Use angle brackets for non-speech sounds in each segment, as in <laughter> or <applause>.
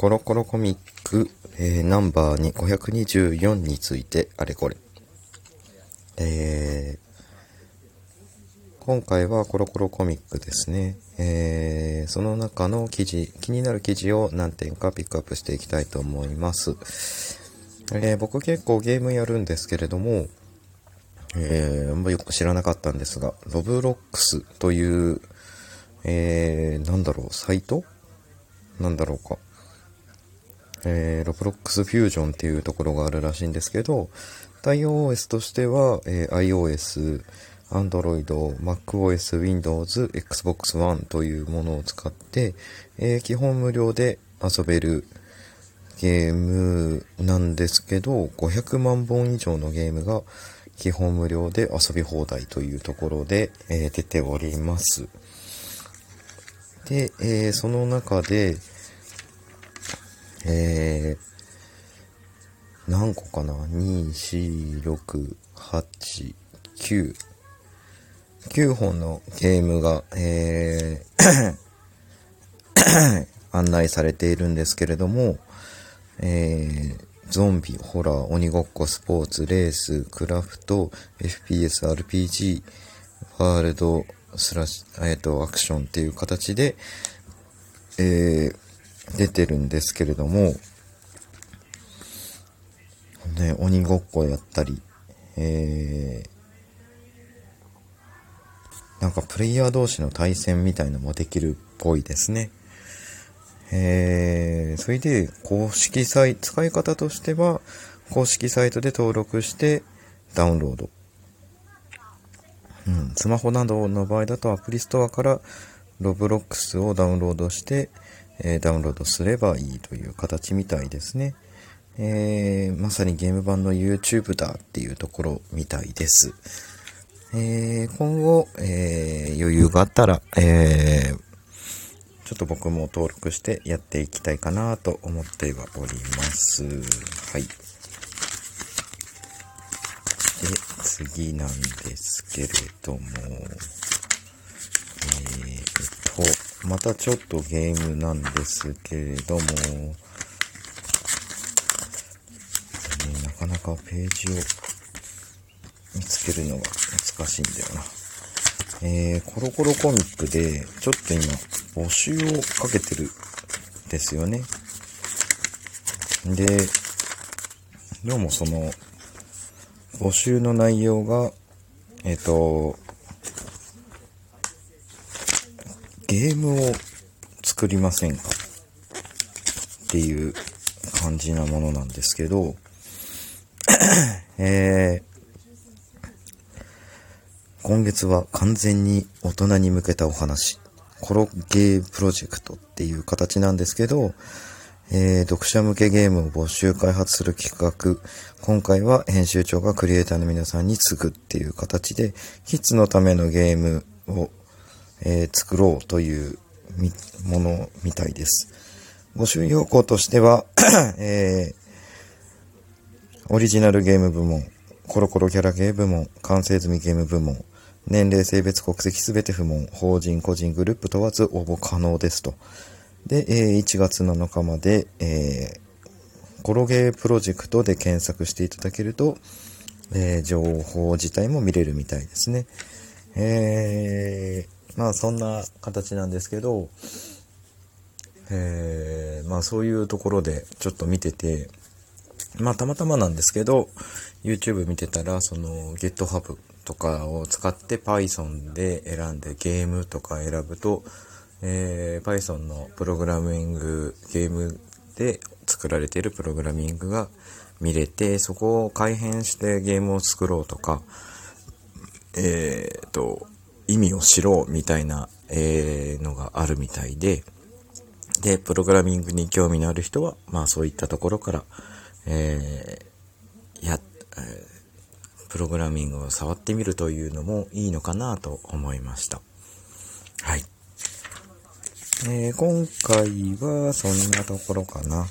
コロコロコミック、えー、ナンバーに524についてあれこれ。えー、今回はコロコロコミックですね。えー、その中の記事、気になる記事を何点かピックアップしていきたいと思います。えー、僕結構ゲームやるんですけれども、えー、あんまよく知らなかったんですが、ロブロックスという、えー、なんだろう、サイト？なんだろうか。えー、ロブロックスフュージョンっていうところがあるらしいんですけど、対応 OS としては、えー、iOS、Android、MacOS、Windows、Xbox One というものを使って、えー、基本無料で遊べるゲームなんですけど、500万本以上のゲームが基本無料で遊び放題というところで、えー、出ております。で、えー、その中で、えー、何個かな ?2、4、6、8、9、9本のゲームが、えー <coughs> 案内されているんですけれども、えー、ゾンビ、ホラー、鬼ごっこ、スポーツ、レース、クラフト、FPS、RPG、ワールド、スラッシュ、えっ、ー、と、アクションっていう形で、えー、出てるんですけれども、ね、鬼ごっこやったり、えー、なんかプレイヤー同士の対戦みたいのもできるっぽいですね。えー、それで、公式サイト、使い方としては、公式サイトで登録してダウンロード。うん、スマホなどの場合だとアプリストアからロブロックスをダウンロードして、え、ダウンロードすればいいという形みたいですね。えー、まさにゲーム版の YouTube だっていうところみたいです。えー、今後、え余裕があったら、えちょっと僕も登録してやっていきたいかなと思ってはおります。はい。で、次なんですけれども、えー、と、またちょっとゲームなんですけれども、ね、なかなかページを見つけるのが難しいんだよな。えー、コロコロコミックで、ちょっと今、募集をかけてるんですよね。で、どうもその、募集の内容が、えっ、ー、と、ゲームを作りませんか？っていう感じなものなんですけど、えー、今月は完全に大人に向けたお話。コロゲープロジェクトっていう形なんですけど、えー、読者向けゲームを募集開発する企画。今回は編集長がクリエイターの皆さんに継ぐっていう形で、キッズのためのゲームを、えー、作ろうというものみたいです。募集要項としては <coughs> えー、オリジナルゲーム部門、コロコロキャラゲー部門、完成済みゲーム部門、年齢、性別、国籍すべて不問、法人、個人、グループ問わず応募可能ですと。で、え1月7日まで、えー、コロゲープロジェクトで検索していただけると、えー、情報自体も見れるみたいですね。えー、まあそんな形なんですけど、えー、まあそういうところでちょっと見てて、まあたまたまなんですけど、YouTube 見てたら、その GitHub とかを使って Python で選んでゲームとか選ぶと、えー、Python のプログラミング、ゲームで作られているプログラミングが見れて、そこを改変してゲームを作ろうとか、えー、と、意味を知ろうみたいな、えー、のがあるみたいで、で、プログラミングに興味のある人は、まあそういったところから、えー、や、えプログラミングを触ってみるというのもいいのかなと思いました。はい。えー、今回はそんなところかな。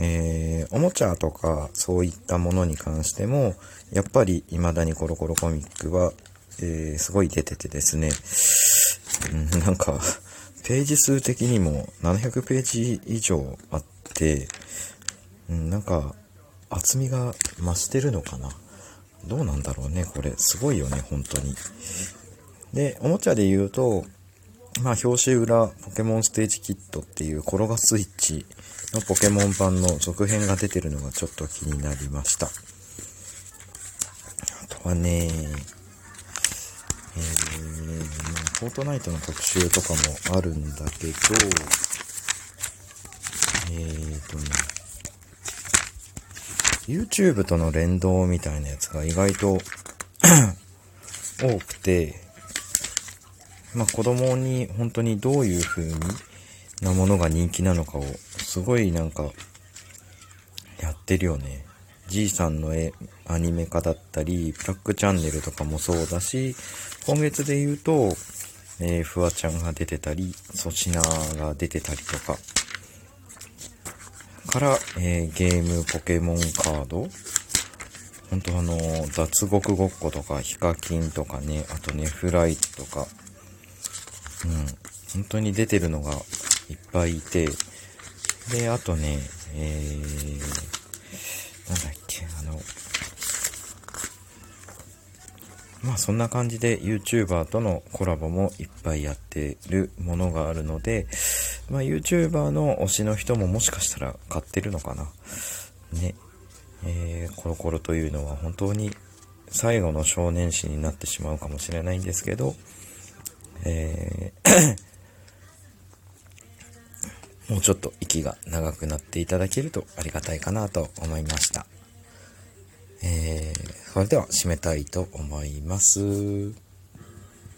えー、おもちゃとかそういったものに関しても、やっぱり未だにコロコロコミックは、えー、すごい出ててですね、うん、なんか、ページ数的にも700ページ以上あって、うん、なんか厚みが増してるのかな。どうなんだろうね、これ。すごいよね、本当に。で、おもちゃで言うと、まあ、表紙裏、ポケモンステージキットっていう転がスイッチのポケモン版の続編が出てるのがちょっと気になりました。あとはね、えー、フォートナイトの特集とかもあるんだけど、えーとね、YouTube との連動みたいなやつが意外と <coughs> 多くて、まあ子供に本当にどういう風になものが人気なのかをすごいなんかやってるよね。じいさんの絵、アニメ化だったり、ブラックチャンネルとかもそうだし、今月で言うと、えー、フワちゃんが出てたり、粗品が出てたりとか、から、えー、ゲームポケモンカード。本当あの、雑獄ごっことか、ヒカキンとかね、あとね、フライトとか、うん、本当に出てるのがいっぱいいて、で、あとね、えー、なんだっけ、あの、まあそんな感じで YouTuber とのコラボもいっぱいやってるものがあるので、まあ YouTuber の推しの人ももしかしたら買ってるのかな。ね。えー、コロコロというのは本当に最後の少年誌になってしまうかもしれないんですけど、えー <coughs> もうちょっと息が長くなっていただけるとありがたいかなと思いました。えー、それでは締めたいと思います。